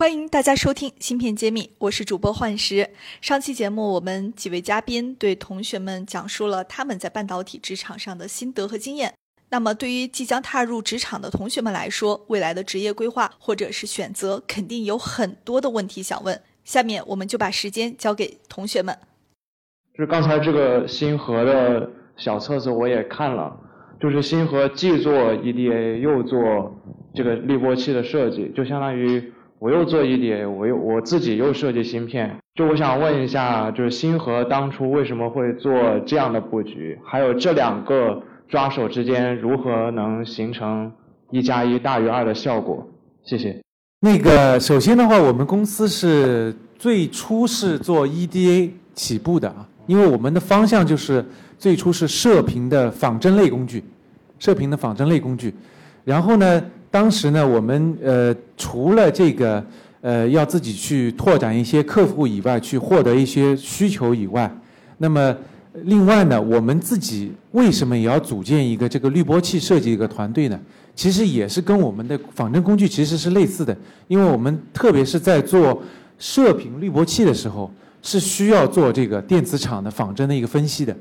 欢迎大家收听《芯片揭秘》，我是主播幻石。上期节目，我们几位嘉宾对同学们讲述了他们在半导体职场上的心得和经验。那么，对于即将踏入职场的同学们来说，未来的职业规划或者是选择，肯定有很多的问题想问。下面，我们就把时间交给同学们。就是刚才这个星河的小册子我也看了，就是星河既做 EDA 又做这个滤波器的设计，就相当于。我又做 EDA，我又我自己又设计芯片，就我想问一下，就是星河当初为什么会做这样的布局？还有这两个抓手之间如何能形成一加一大于二的效果？谢谢。那个首先的话，我们公司是最初是做 EDA 起步的啊，因为我们的方向就是最初是射频的仿真类工具，射频的仿真类工具，然后呢。当时呢，我们呃除了这个呃要自己去拓展一些客户以外，去获得一些需求以外，那么另外呢，我们自己为什么也要组建一个这个滤波器设计一个团队呢？其实也是跟我们的仿真工具其实是类似的，因为我们特别是在做射频滤波器的时候，是需要做这个电磁场的仿真的一个分析的，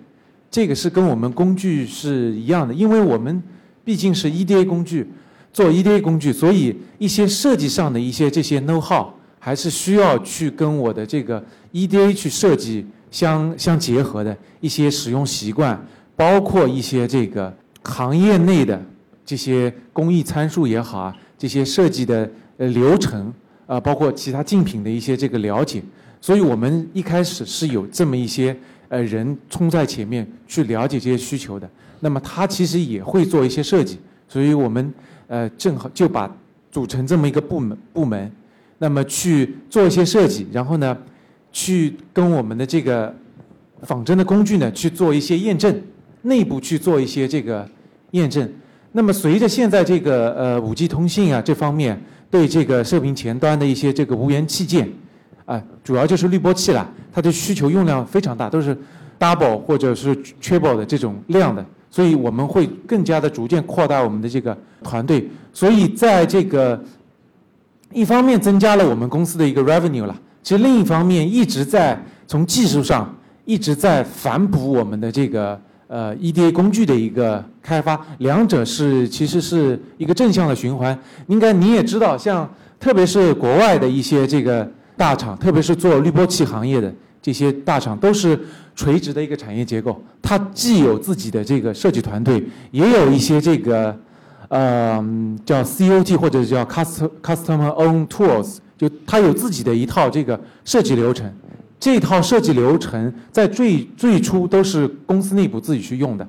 这个是跟我们工具是一样的，因为我们毕竟是 EDA 工具。做 EDA 工具，所以一些设计上的一些这些 know how 还是需要去跟我的这个 EDA 去设计相相结合的一些使用习惯，包括一些这个行业内的这些工艺参数也好啊，这些设计的呃流程啊，包括其他竞品的一些这个了解，所以我们一开始是有这么一些呃人冲在前面去了解这些需求的。那么他其实也会做一些设计，所以我们。呃，正好就把组成这么一个部门部门，那么去做一些设计，然后呢，去跟我们的这个仿真的工具呢去做一些验证，内部去做一些这个验证。那么随着现在这个呃五 G 通信啊这方面对这个射频前端的一些这个无源器件啊，主要就是滤波器了，它的需求用量非常大，都是 double 或者是 triple 的这种量的。所以我们会更加的逐渐扩大我们的这个团队，所以在这个一方面增加了我们公司的一个 revenue 了，其实另一方面一直在从技术上一直在反哺我们的这个呃 EDA 工具的一个开发，两者是其实是一个正向的循环。应该你也知道，像特别是国外的一些这个大厂，特别是做滤波器行业的这些大厂，都是。垂直的一个产业结构，它既有自己的这个设计团队，也有一些这个，呃，叫 COT 或者叫 custom customer own tools，就它有自己的一套这个设计流程。这套设计流程在最最初都是公司内部自己去用的，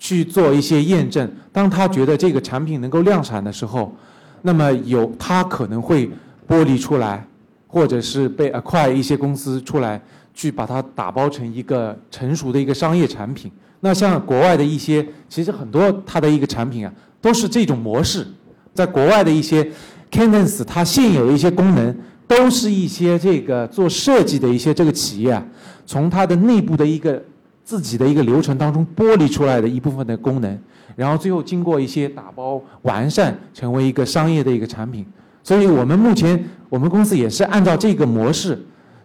去做一些验证。当他觉得这个产品能够量产的时候，那么有他可能会剥离出来，或者是被 acquire 一些公司出来。去把它打包成一个成熟的一个商业产品。那像国外的一些，其实很多它的一个产品啊，都是这种模式。在国外的一些 Cadence，它现有的一些功能，都是一些这个做设计的一些这个企业啊，从它的内部的一个自己的一个流程当中剥离出来的一部分的功能，然后最后经过一些打包完善，成为一个商业的一个产品。所以我们目前我们公司也是按照这个模式。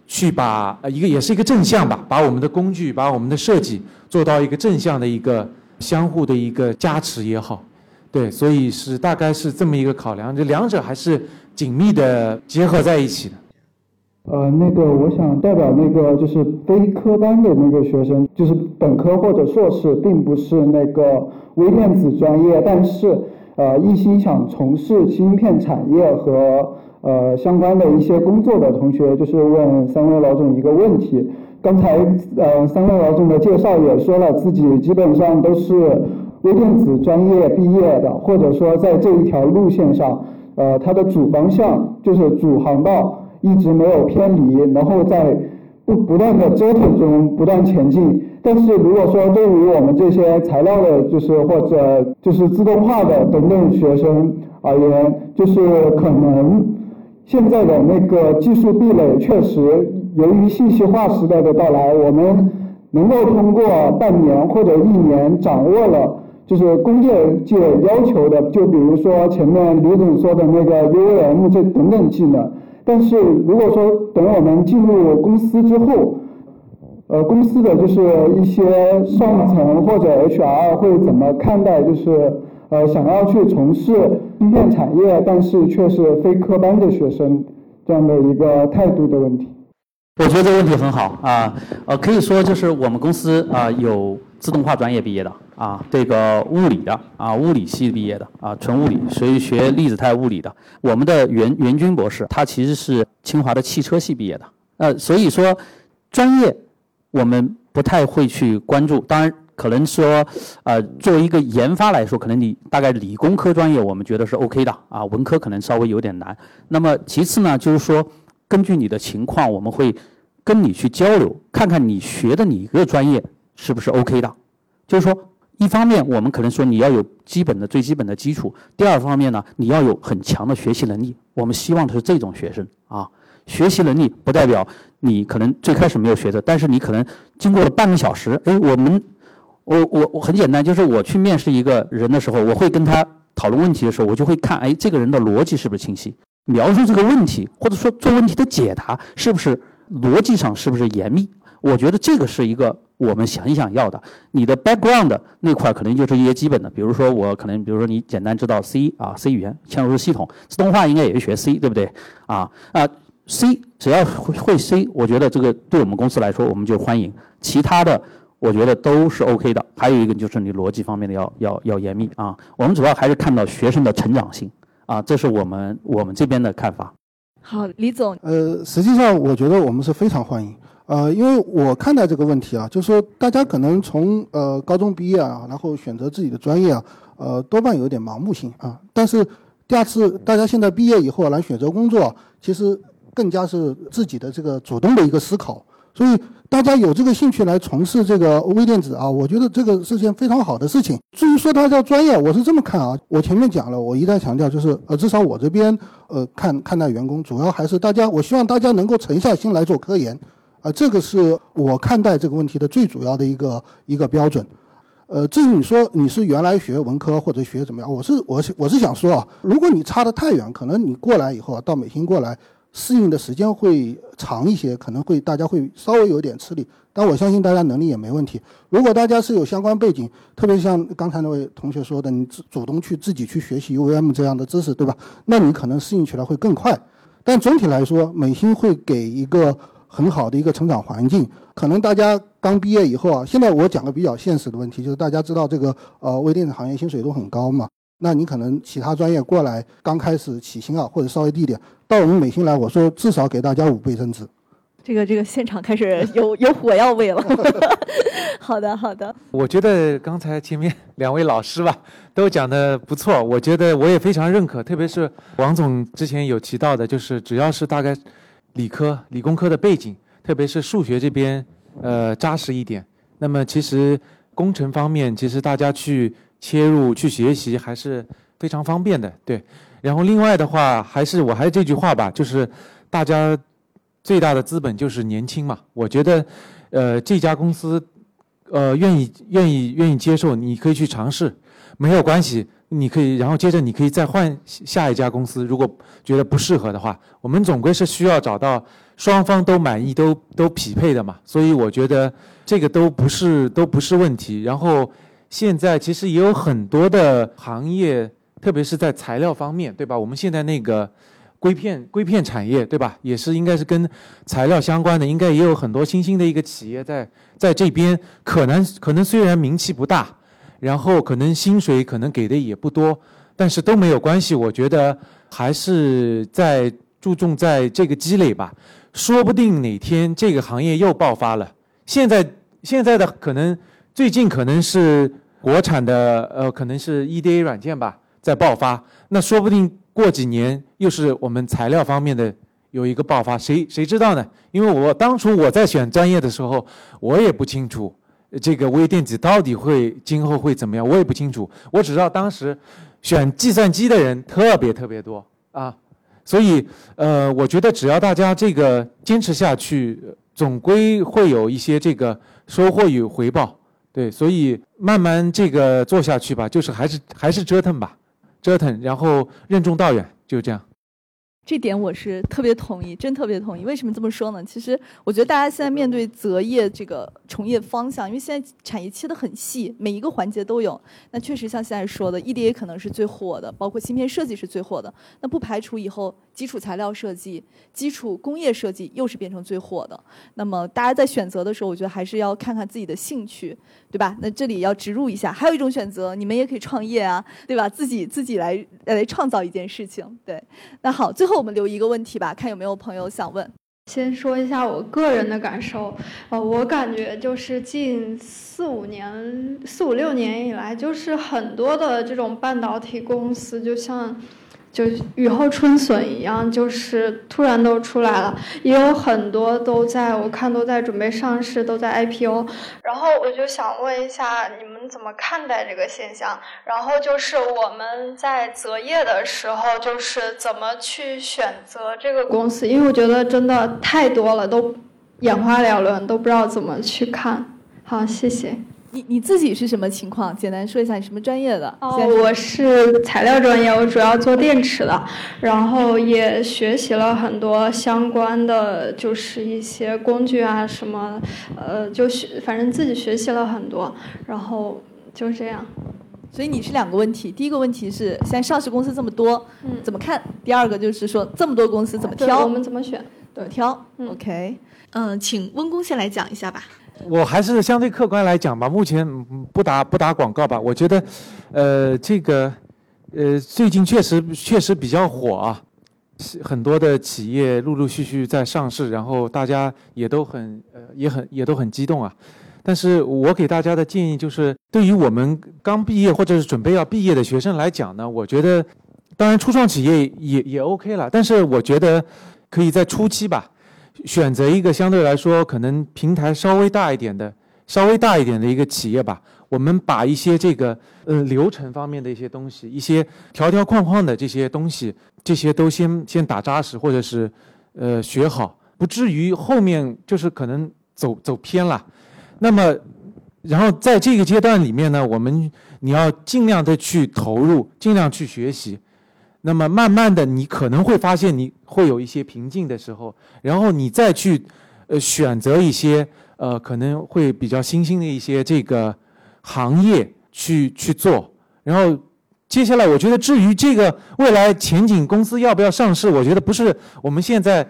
去把一个也是一个正向吧，把我们的工具，把我们的设计做到一个正向的一个相互的一个加持也好，对，所以是大概是这么一个考量，这两者还是紧密的结合在一起的。呃，那个我想代表那个就是非科班的那个学生，就是本科或者硕士，并不是那个微电子专业，但是呃一心想从事芯片产业和。呃，相关的一些工作的同学，就是问三位老总一个问题。刚才呃，三位老总的介绍也说了，自己基本上都是微电子专业毕业的，或者说在这一条路线上，呃，他的主方向就是主航道一直没有偏离，然后在不不断的折腾中不断前进。但是如果说对于我们这些材料的，就是或者就是自动化的等等学生而言，就是可能现在的那个技术壁垒确实由于信息化时代的到来，我们能够通过半年或者一年掌握了。就是工业界要求的，就比如说前面李总说的那个 UVM 这等等技能。但是如果说等我们进入公司之后，呃，公司的就是一些上层或者 HR 会怎么看待，就是呃想要去从事芯片产业，但是却是非科班的学生这样的一个态度的问题？我觉得这个问题很好啊，呃，可以说就是我们公司啊有自动化专业毕业的。啊，这个物理的啊，物理系毕业的啊，纯物理，所以学粒子态物理的。我们的袁袁军博士，他其实是清华的汽车系毕业的。呃，所以说专业我们不太会去关注。当然，可能说呃，作为一个研发来说，可能你大概理工科专业我们觉得是 OK 的啊，文科可能稍微有点难。那么其次呢，就是说根据你的情况，我们会跟你去交流，看看你学的哪个专业是不是 OK 的，就是说。一方面，我们可能说你要有基本的最基本的基础；第二方面呢，你要有很强的学习能力。我们希望的是这种学生啊，学习能力不代表你可能最开始没有学的，但是你可能经过了半个小时，哎，我们，我我我很简单，就是我去面试一个人的时候，我会跟他讨论问题的时候，我就会看，哎，这个人的逻辑是不是清晰，描述这个问题或者说做问题的解答是不是逻辑上是不是严密。我觉得这个是一个我们想想要的。你的 background 那块可能就是一些基本的，比如说我可能，比如说你简单知道 C 啊，C 语言嵌入式系统，自动化应该也是学 C，对不对？啊啊，C 只要会 C，我觉得这个对我们公司来说我们就欢迎。其他的我觉得都是 OK 的。还有一个就是你逻辑方面的要要要严密啊。我们主要还是看到学生的成长性啊，这是我们我们这边的看法。好，李总。呃，实际上我觉得我们是非常欢迎。呃，因为我看待这个问题啊，就是说大家可能从呃高中毕业啊，然后选择自己的专业啊，呃多半有点盲目性啊。但是第二次大家现在毕业以后来选择工作，其实更加是自己的这个主动的一个思考。所以大家有这个兴趣来从事这个微电子啊，我觉得这个是件非常好的事情。至于说它叫专业，我是这么看啊。我前面讲了，我一再强调就是呃，至少我这边呃看看待员工，主要还是大家，我希望大家能够沉下心来做科研。啊，这个是我看待这个问题的最主要的一个一个标准。呃，至于你说你是原来学文科或者学怎么样，我是我是我是想说啊，如果你差得太远，可能你过来以后啊，到美心过来适应的时间会长一些，可能会大家会稍微有点吃力。但我相信大家能力也没问题。如果大家是有相关背景，特别像刚才那位同学说的，你主主动去自己去学习 UVM 这样的知识，对吧？那你可能适应起来会更快。但总体来说，美心会给一个。很好的一个成长环境，可能大家刚毕业以后啊，现在我讲个比较现实的问题，就是大家知道这个呃微电子行业薪水都很高嘛，那你可能其他专业过来刚开始起薪啊，或者稍微低一点，到我们美心来，我说至少给大家五倍增值。这个这个现场开始有 有火药味了。好的好的。我觉得刚才前面两位老师吧都讲的不错，我觉得我也非常认可，特别是王总之前有提到的，就是只要是大概。理科、理工科的背景，特别是数学这边，呃，扎实一点。那么，其实工程方面，其实大家去切入、去学习还是非常方便的。对。然后，另外的话，还是我还是这句话吧，就是大家最大的资本就是年轻嘛。我觉得，呃，这家公司，呃，愿意、愿意、愿意接受，你可以去尝试，没有关系。你可以，然后接着你可以再换下一家公司。如果觉得不适合的话，我们总归是需要找到双方都满意、都都匹配的嘛。所以我觉得这个都不是都不是问题。然后现在其实也有很多的行业，特别是在材料方面，对吧？我们现在那个硅片硅片产业，对吧？也是应该是跟材料相关的，应该也有很多新兴的一个企业在在这边。可能可能虽然名气不大。然后可能薪水可能给的也不多，但是都没有关系。我觉得还是在注重在这个积累吧。说不定哪天这个行业又爆发了。现在现在的可能最近可能是国产的呃，可能是 EDA 软件吧在爆发。那说不定过几年又是我们材料方面的有一个爆发，谁谁知道呢？因为我当初我在选专业的时候，我也不清楚。这个微电子到底会今后会怎么样，我也不清楚。我只知道当时选计算机的人特别特别多啊，所以呃，我觉得只要大家这个坚持下去，总归会有一些这个收获与回报。对，所以慢慢这个做下去吧，就是还是还是折腾吧，折腾，然后任重道远，就这样。这点我是特别同意，真特别同意。为什么这么说呢？其实我觉得大家现在面对择业这个从业方向，因为现在产业切得很细，每一个环节都有。那确实像现在说的，EDA 可能是最火的，包括芯片设计是最火的。那不排除以后基础材料设计、基础工业设计又是变成最火的。那么大家在选择的时候，我觉得还是要看看自己的兴趣，对吧？那这里要植入一下，还有一种选择，你们也可以创业啊，对吧？自己自己来来创造一件事情。对，那好，最后后。我们留一个问题吧，看有没有朋友想问。先说一下我个人的感受，呃，我感觉就是近四五年、四五六年以来，就是很多的这种半导体公司，就像。就雨后春笋一样，就是突然都出来了，也有很多都在我看都在准备上市，都在 IPO。然后我就想问一下，你们怎么看待这个现象？然后就是我们在择业的时候，就是怎么去选择这个公司？因为我觉得真的太多了，都眼花缭乱，都不知道怎么去看。好，谢谢。你你自己是什么情况？简单说一下，你什么专业的？哦，我是材料专业，我主要做电池的，然后也学习了很多相关的，就是一些工具啊什么，呃，就学，反正自己学习了很多，然后就这样。所以你是两个问题，第一个问题是现在上市公司这么多，嗯，怎么看？第二个就是说这么多公司怎么挑？我们怎么选？怎么挑？OK，嗯，请温工先来讲一下吧。我还是相对客观来讲吧，目前不打不打广告吧。我觉得，呃，这个，呃，最近确实确实比较火啊，很多的企业陆陆续续在上市，然后大家也都很呃也很也都很激动啊。但是我给大家的建议就是，对于我们刚毕业或者是准备要毕业的学生来讲呢，我觉得，当然初创企业也也 OK 了，但是我觉得可以在初期吧。选择一个相对来说可能平台稍微大一点的、稍微大一点的一个企业吧。我们把一些这个呃流程方面的一些东西、一些条条框框的这些东西，这些都先先打扎实，或者是呃学好，不至于后面就是可能走走偏了。那么，然后在这个阶段里面呢，我们你要尽量的去投入，尽量去学习。那么慢慢的，你可能会发现你会有一些瓶颈的时候，然后你再去，呃，选择一些呃可能会比较新兴的一些这个行业去去做。然后接下来，我觉得至于这个未来前景，公司要不要上市，我觉得不是我们现在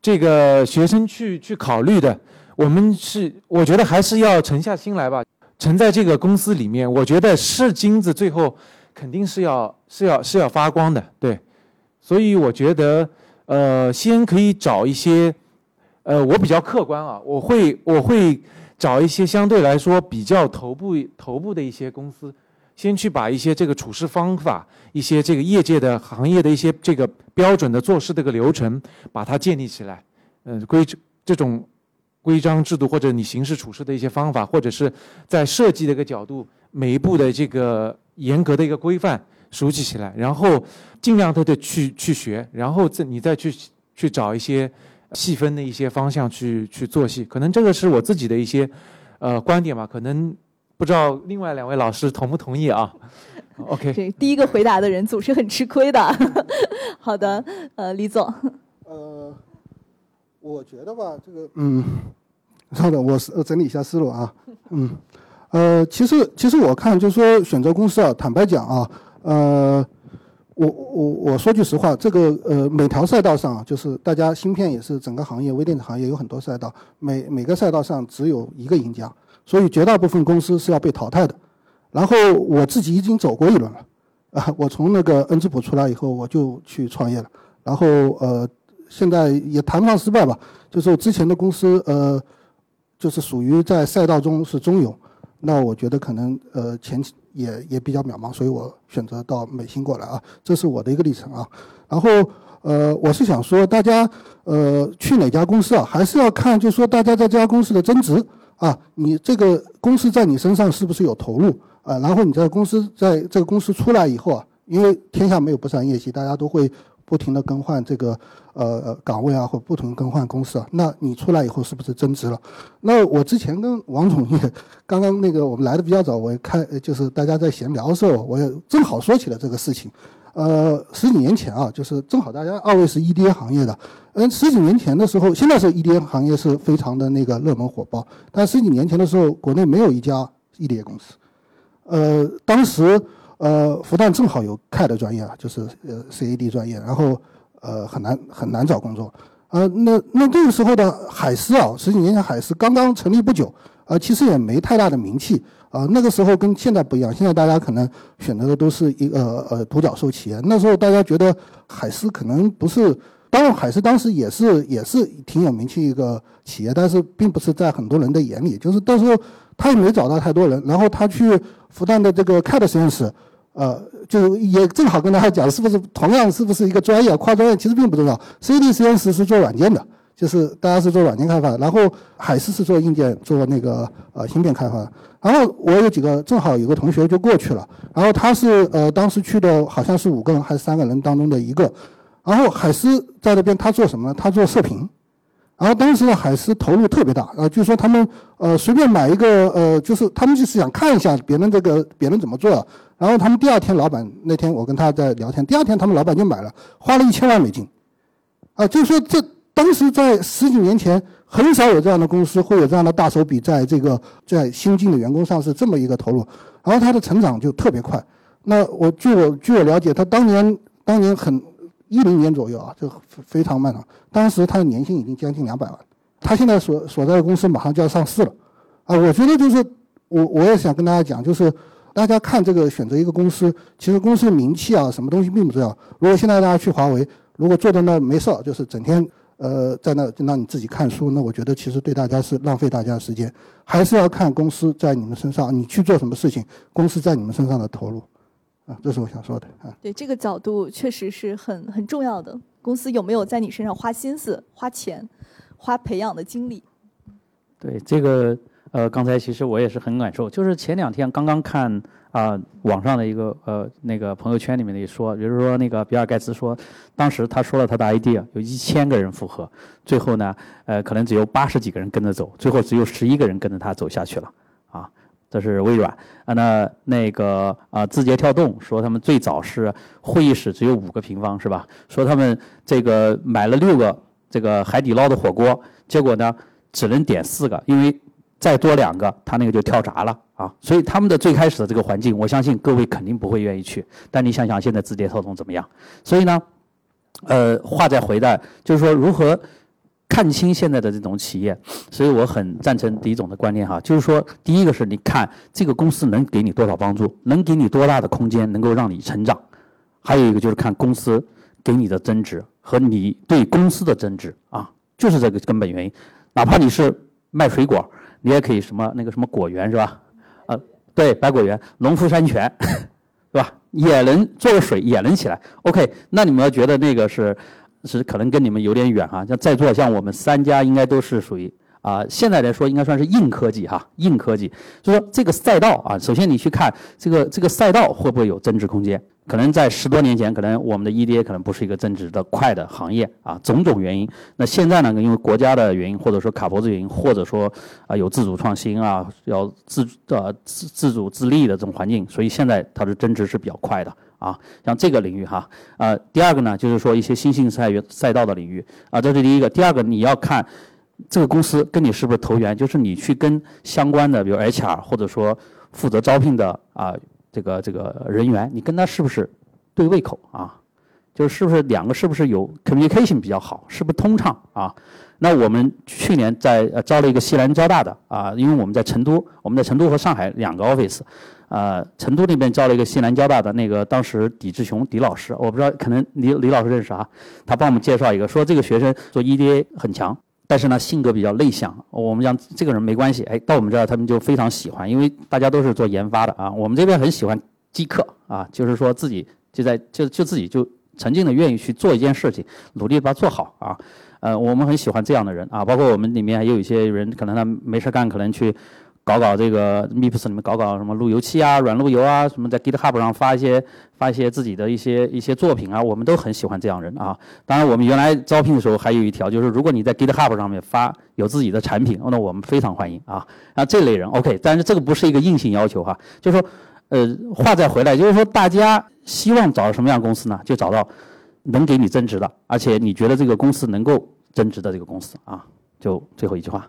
这个学生去去考虑的。我们是，我觉得还是要沉下心来吧，沉在这个公司里面。我觉得是金子，最后。肯定是要是要是要发光的，对，所以我觉得，呃，先可以找一些，呃，我比较客观啊，我会我会找一些相对来说比较头部头部的一些公司，先去把一些这个处事方法，一些这个业界的行业的一些这个标准的做事这个流程，把它建立起来，嗯，规这种规章制度或者你行事处事的一些方法，或者是在设计的一个角度，每一步的这个。严格的一个规范熟悉起来，然后尽量的的去去学，然后再你再去去找一些细分的一些方向去去做戏。可能这个是我自己的一些呃观点吧，可能不知道另外两位老师同不同意啊？OK，这第一个回答的人总是很吃亏的。好的，呃，李总。呃，我觉得吧，这个嗯，稍等，我是整理一下思路啊，嗯。呃，其实其实我看就是说选择公司啊，坦白讲啊，呃，我我我说句实话，这个呃每条赛道上，啊就是大家芯片也是整个行业微电子行业有很多赛道，每每个赛道上只有一个赢家，所以绝大部分公司是要被淘汰的。然后我自己已经走过一轮了，啊，我从那个恩智浦出来以后，我就去创业了，然后呃现在也谈不上失败吧，就是之前的公司呃就是属于在赛道中是中游。那我觉得可能呃前期也也比较渺茫，所以我选择到美心过来啊，这是我的一个历程啊。然后呃我是想说，大家呃去哪家公司啊，还是要看，就说大家在这家公司的增值啊，你这个公司在你身上是不是有投入啊？然后你在公司在这个公司出来以后啊，因为天下没有不散宴席，大家都会不停的更换这个呃岗位啊，或不同更换公司啊。那你出来以后是不是增值了？那我之前跟王总也刚刚那个我们来的比较早，我也看就是大家在闲聊的时候，我也正好说起了这个事情。呃，十几年前啊，就是正好大家二位是 EDA 行业的，嗯，十几年前的时候，现在是 EDA 行业是非常的那个热门火爆，但十几年前的时候，国内没有一家 EDA 公司，呃，当时呃复旦正好有 CAD 专业啊，就是呃 CAD 专业，然后呃很难很难找工作，呃，那那那个时候的海思啊，十几年前海思刚刚成立不久，呃，其实也没太大的名气。啊，那个时候跟现在不一样，现在大家可能选择的都是一个呃独角兽企业。那时候大家觉得海思可能不是，当然海思当时也是也是挺有名气一个企业，但是并不是在很多人的眼里。就是到时候他也没找到太多人，然后他去复旦的这个 CAD 实验室，呃，就也正好跟大家讲，是不是同样是不是一个专业跨专业，其实并不重要。CD 实验室是做软件的。就是大家是做软件开发的，然后海思是做硬件，做那个呃芯片开发。然后我有几个正好有个同学就过去了，然后他是呃当时去的好像是五个人还是三个人当中的一个。然后海思在那边他做什么呢？他做射频。然后当时的海思投入特别大，啊，就是说他们呃随便买一个呃，就是他们就是想看一下别人这个别人怎么做。然后他们第二天老板那天我跟他在聊天，第二天他们老板就买了，花了一千万美金。啊，就是说这。当时在十几年前，很少有这样的公司会有这样的大手笔在这个在新进的员工上是这么一个投入，然后它的成长就特别快。那我据我据我了解，他当年当年很一零年左右啊，就非常漫长。当时他的年薪已经将近两百万，他现在所所在的公司马上就要上市了，啊，我觉得就是我我也想跟大家讲，就是大家看这个选择一个公司，其实公司的名气啊，什么东西并不重要。如果现在大家去华为，如果坐在那没事儿，就是整天。呃，在那就让你自己看书，那我觉得其实对大家是浪费大家的时间，还是要看公司在你们身上，你去做什么事情，公司在你们身上的投入，啊，这是我想说的啊。对这个角度确实是很很重要的，公司有没有在你身上花心思、花钱、花培养的精力？对这个，呃，刚才其实我也是很感受，就是前两天刚刚看。啊，网上的一个呃那个朋友圈里面的一说，比如说那个比尔盖茨说，当时他说了他的 idea，有一千个人复合，最后呢，呃，可能只有八十几个人跟着走，最后只有十一个人跟着他走下去了。这是微软。啊，那那个啊，字节跳动说他们最早是会议室只有五个平方，是吧？说他们这个买了六个这个海底捞的火锅，结果呢只能点四个，因为。再多两个，他那个就跳闸了啊！所以他们的最开始的这个环境，我相信各位肯定不会愿意去。但你想想，现在字节跳动怎么样？所以呢，呃，话再回来，就是说如何看清现在的这种企业。所以我很赞成李总的观念哈，就是说，第一个是你看这个公司能给你多少帮助，能给你多大的空间，能够让你成长；还有一个就是看公司给你的增值和你对公司的增值啊，就是这个根本原因。哪怕你是卖水果。你也可以什么那个什么果园是吧？呃，对，百果园、农夫山泉，是吧？也能做个水，也能起来。OK，那你们要觉得那个是是可能跟你们有点远哈。像在座像我们三家应该都是属于啊，现在来说应该算是硬科技哈，硬科技。就说这个赛道啊，首先你去看这个这个赛道会不会有增值空间？可能在十多年前，可能我们的 EDA 可能不是一个增值的快的行业啊，种种原因。那现在呢，因为国家的原因，或者说卡脖子原因，或者说啊有自主创新啊，要自呃自自主自立的这种环境，所以现在它的增值是比较快的啊。像这个领域哈，呃，第二个呢，就是说一些新兴赛赛道的领域啊，这是第一个。第二个你要看这个公司跟你是不是投缘，就是你去跟相关的，比如 HR 或者说负责招聘的啊。这个这个人员，你跟他是不是对胃口啊？就是不是两个是不是有 communication 比较好，是不是通畅啊？那我们去年在呃招了一个西南交大的啊，因为我们在成都，我们在成都和上海两个 office，呃，成都那边招了一个西南交大的那个当时李志雄李老师，我不知道可能李李老师认识啊，他帮我们介绍一个，说这个学生做 EDA 很强。但是呢，性格比较内向。我们讲这个人没关系，哎，到我们这儿他们就非常喜欢，因为大家都是做研发的啊。我们这边很喜欢饥客啊，就是说自己就在就就自己就沉浸的愿意去做一件事情，努力把它做好啊。呃，我们很喜欢这样的人啊，包括我们里面也有一些人，可能他没事干，可能去搞搞这个 MIPS 里面搞搞什么路由器啊、软路由啊，什么在 GitHub 上发一些发一些自己的一些一些作品啊，我们都很喜欢这样人啊。当然，我们原来招聘的时候还有一条，就是如果你在 GitHub 上面发有自己的产品，那我们非常欢迎啊。那这类人 OK，但是这个不是一个硬性要求哈，就是说，呃，话再回来，就是说大家希望找什么样的公司呢？就找到能给你增值的，而且你觉得这个公司能够增值的这个公司啊。就最后一句话。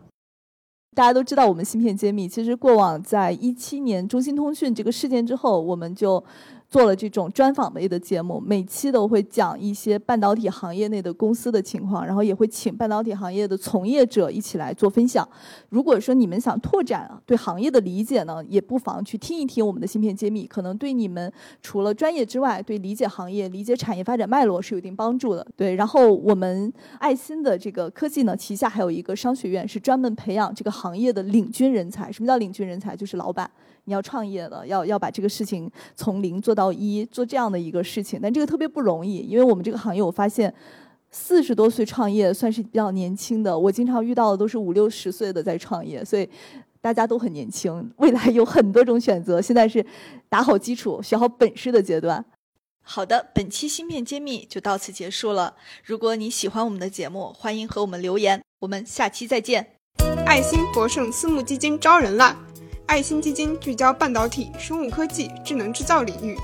大家都知道，我们芯片揭秘其实过往在一七年中兴通讯这个事件之后，我们就。做了这种专访类的节目，每期都会讲一些半导体行业内的公司的情况，然后也会请半导体行业的从业者一起来做分享。如果说你们想拓展对行业的理解呢，也不妨去听一听我们的芯片揭秘，可能对你们除了专业之外，对理解行业、理解产业发展脉络是有一定帮助的。对，然后我们爱心的这个科技呢，旗下还有一个商学院，是专门培养这个行业的领军人才。什么叫领军人才？就是老板。你要创业了，要要把这个事情从零做到一，做这样的一个事情，但这个特别不容易，因为我们这个行业，我发现四十多岁创业算是比较年轻的，我经常遇到的都是五六十岁的在创业，所以大家都很年轻，未来有很多种选择，现在是打好基础、学好本事的阶段。好的，本期芯片揭秘就到此结束了。如果你喜欢我们的节目，欢迎和我们留言，我们下期再见。爱心博盛私募基金招人了。爱心基金聚焦半导体、生物科技、智能制造领域。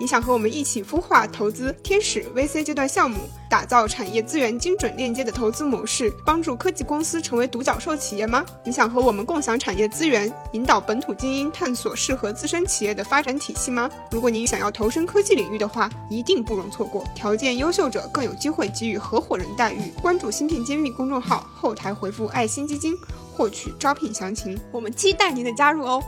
你想和我们一起孵化投资天使 VC 阶段项目，打造产业资源精准链接的投资模式，帮助科技公司成为独角兽企业吗？你想和我们共享产业资源，引导本土精英探索适合自身企业的发展体系吗？如果您想要投身科技领域的话，一定不容错过。条件优秀者更有机会给予合伙人待遇。关注“芯片揭秘”公众号，后台回复“爱心基金”。获取招聘详情，我们期待您的加入哦。